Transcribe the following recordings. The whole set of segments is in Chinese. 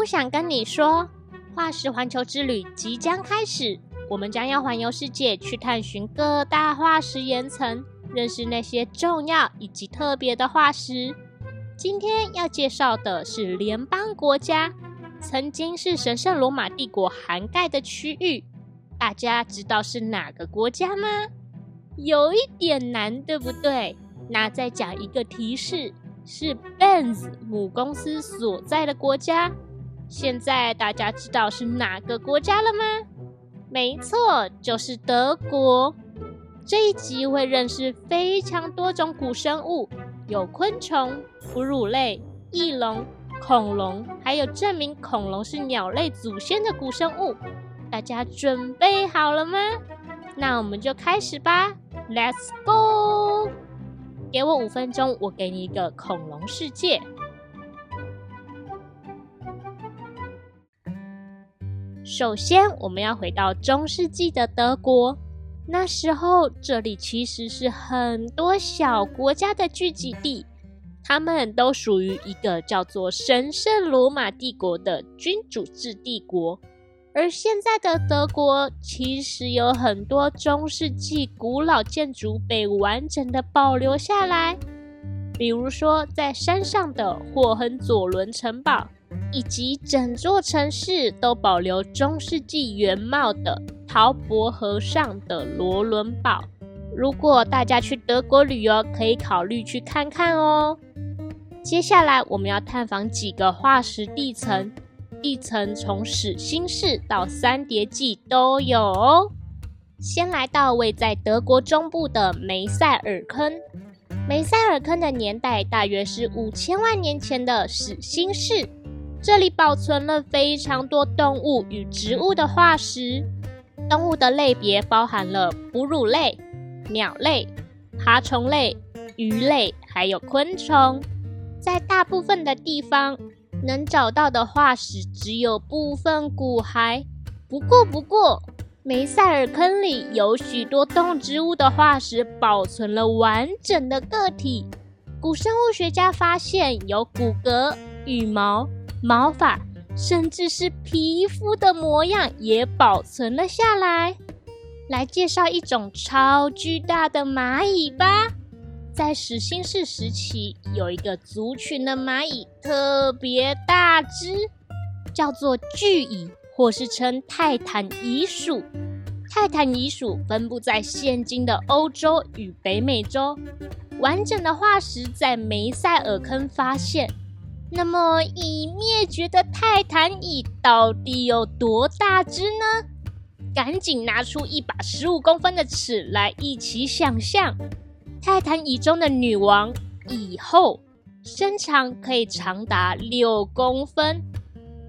屋想跟你说，化石环球之旅即将开始，我们将要环游世界，去探寻各大化石岩层，认识那些重要以及特别的化石。今天要介绍的是联邦国家，曾经是神圣罗马帝国涵盖的区域。大家知道是哪个国家吗？有一点难，对不对？那再讲一个提示，是 Benz 母公司所在的国家。现在大家知道是哪个国家了吗？没错，就是德国。这一集会认识非常多种古生物，有昆虫、哺乳类、翼龙、恐龙，还有证明恐龙是鸟类祖先的古生物。大家准备好了吗？那我们就开始吧，Let's go！给我五分钟，我给你一个恐龙世界。首先，我们要回到中世纪的德国，那时候这里其实是很多小国家的聚集地，他们都属于一个叫做神圣罗马帝国的君主制帝国。而现在的德国其实有很多中世纪古老建筑被完整的保留下来，比如说在山上的霍亨佐伦城堡，以及整座城市都保留中世纪原貌的陶伯河上的罗伦堡。如果大家去德国旅游，可以考虑去看看哦。接下来我们要探访几个化石地层。地层从始新世到三叠纪都有哦。先来到位在德国中部的梅塞尔坑，梅塞尔坑的年代大约是五千万年前的始新世。这里保存了非常多动物与植物的化石。动物的类别包含了哺乳类、鸟类、爬虫类、鱼类，还有昆虫。在大部分的地方。能找到的化石只有部分骨骸，不过不过，梅塞尔坑里有许多动植物的化石保存了完整的个体。古生物学家发现有骨骼、羽毛、毛发，甚至是皮肤的模样也保存了下来。来介绍一种超巨大的蚂蚁吧。在始新世时期，有一个族群的蚂蚁特别大只，叫做巨蚁，或是称泰坦蚁属。泰坦蚁属分布在现今的欧洲与北美洲，完整的化石在梅塞尔坑发现。那么，已灭绝的泰坦蚁到底有多大只呢？赶紧拿出一把十五公分的尺来，一起想象。泰坦蚁中的女王蚁后，身长可以长达六公分，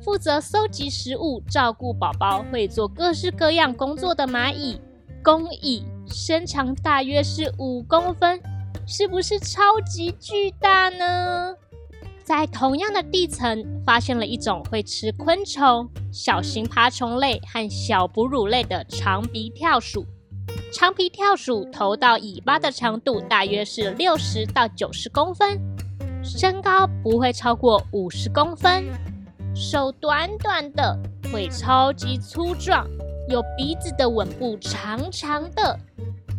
负责搜集食物、照顾宝宝、会做各式各样工作的蚂蚁公蚁，身长大约是五公分，是不是超级巨大呢？在同样的地层，发现了一种会吃昆虫、小型爬虫类和小哺乳类的长鼻跳鼠。长鼻跳鼠头到尾巴的长度大约是六十到九十公分，身高不会超过五十公分，手短短的，腿超级粗壮，有鼻子的吻部长长的。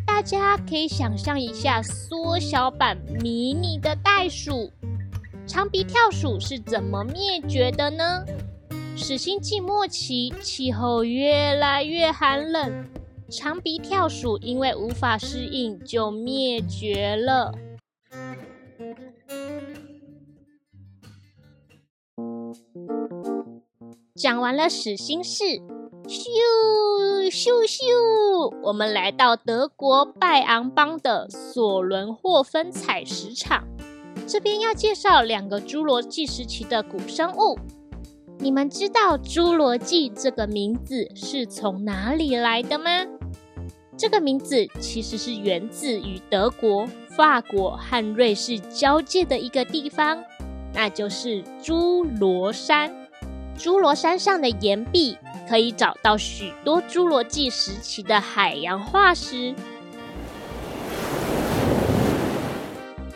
大家可以想象一下缩小版迷你的袋鼠。长鼻跳鼠是怎么灭绝的呢？始新纪末期，气候越来越寒冷。长鼻跳鼠因为无法适应，就灭绝了。讲完了始新世，咻咻咻，我们来到德国拜昂邦的索伦霍芬采石场。这边要介绍两个侏罗纪时期的古生物。你们知道侏罗纪这个名字是从哪里来的吗？这个名字其实是源自于德国、法国和瑞士交界的一个地方，那就是侏罗山。侏罗山上的岩壁可以找到许多侏罗纪时期的海洋化石，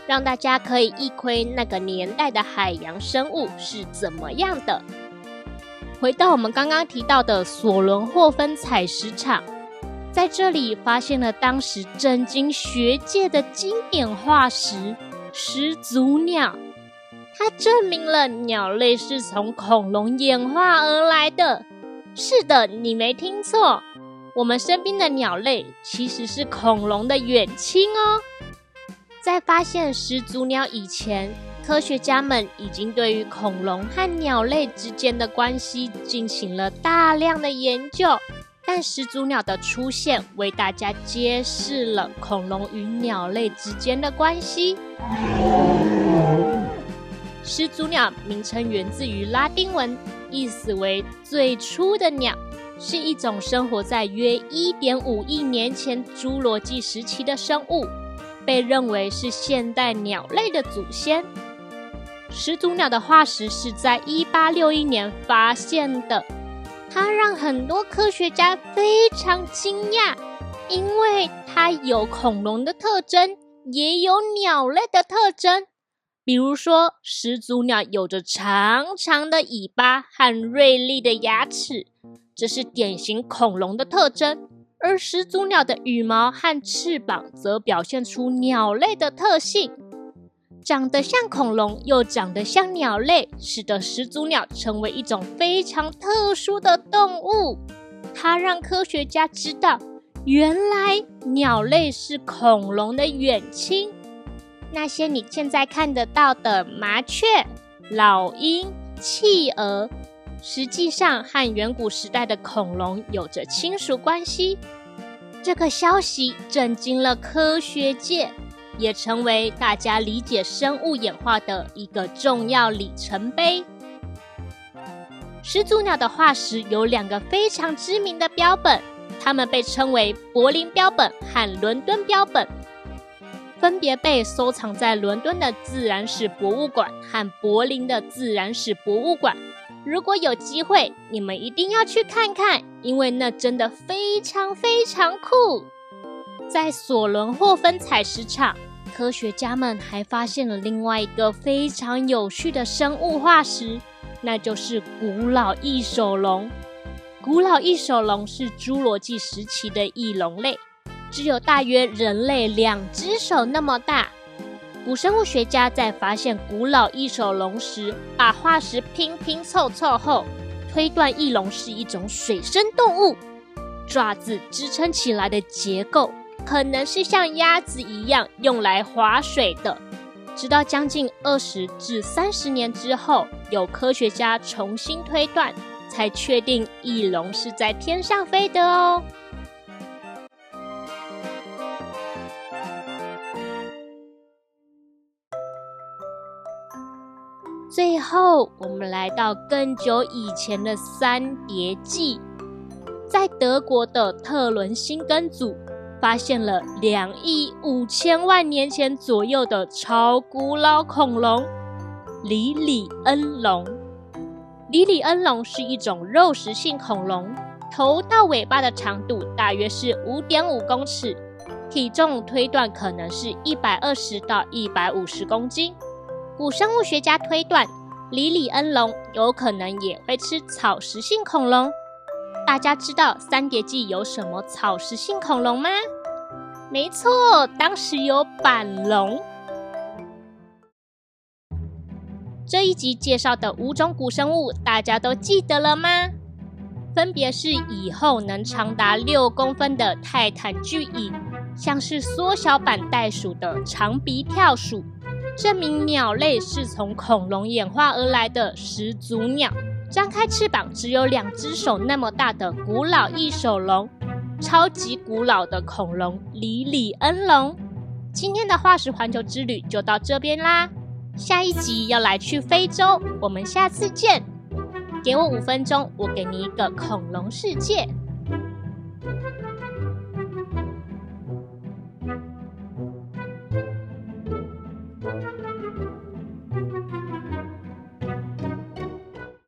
让大家可以一窥那个年代的海洋生物是怎么样的。回到我们刚刚提到的索伦霍芬采石场，在这里发现了当时震惊学界的经典化石始祖鸟。它证明了鸟类是从恐龙演化而来的。是的，你没听错，我们身边的鸟类其实是恐龙的远亲哦。在发现始祖鸟以前，科学家们已经对于恐龙和鸟类之间的关系进行了大量的研究。但始祖鸟的出现，为大家揭示了恐龙与鸟类之间的关系。始祖鸟名称源自于拉丁文，意思为最初的鸟，是一种生活在约一点五亿年前侏罗纪时期的生物，被认为是现代鸟类的祖先。始祖鸟的化石是在一八六一年发现的，它让很多科学家非常惊讶，因为它有恐龙的特征，也有鸟类的特征。比如说，始祖鸟有着长长的尾巴和锐利的牙齿，这是典型恐龙的特征；而始祖鸟的羽毛和翅膀则表现出鸟类的特性。长得像恐龙又长得像鸟类，使得始祖鸟成为一种非常特殊的动物。它让科学家知道，原来鸟类是恐龙的远亲。那些你现在看得到的麻雀、老鹰、企鹅，实际上和远古时代的恐龙有着亲属关系。这个消息震惊了科学界，也成为大家理解生物演化的一个重要里程碑。始祖鸟的化石有两个非常知名的标本，它们被称为柏林标本和伦敦标本。分别被收藏在伦敦的自然史博物馆和柏林的自然史博物馆。如果有机会，你们一定要去看看，因为那真的非常非常酷。在索伦霍芬采石场，科学家们还发现了另外一个非常有趣的生物化石，那就是古老翼手龙。古老翼手龙是侏罗纪时期的翼龙类。只有大约人类两只手那么大。古生物学家在发现古老翼手龙时，把化石拼拼凑凑后，推断翼龙是一种水生动物。爪子支撑起来的结构，可能是像鸭子一样用来划水的。直到将近二十至三十年之后，有科学家重新推断，才确定翼龙是在天上飞的哦。最后，我们来到更久以前的三叠纪，在德国的特伦辛根组发现了两亿五千万年前左右的超古老恐龙——里里恩龙。里里恩龙是一种肉食性恐龙，头到尾巴的长度大约是五点五公尺，体重推断可能是一百二十到一百五十公斤。古生物学家推断，里里恩龙有可能也会吃草食性恐龙。大家知道三叠纪有什么草食性恐龙吗？没错，当时有板龙。这一集介绍的五种古生物，大家都记得了吗？分别是以后能长达六公分的泰坦巨蚁，像是缩小版袋鼠的长鼻跳鼠。证明鸟类是从恐龙演化而来的始祖鸟，张开翅膀只有两只手那么大的古老翼手龙，超级古老的恐龙里里恩龙。今天的化石环球之旅就到这边啦，下一集要来去非洲，我们下次见。给我五分钟，我给你一个恐龙世界。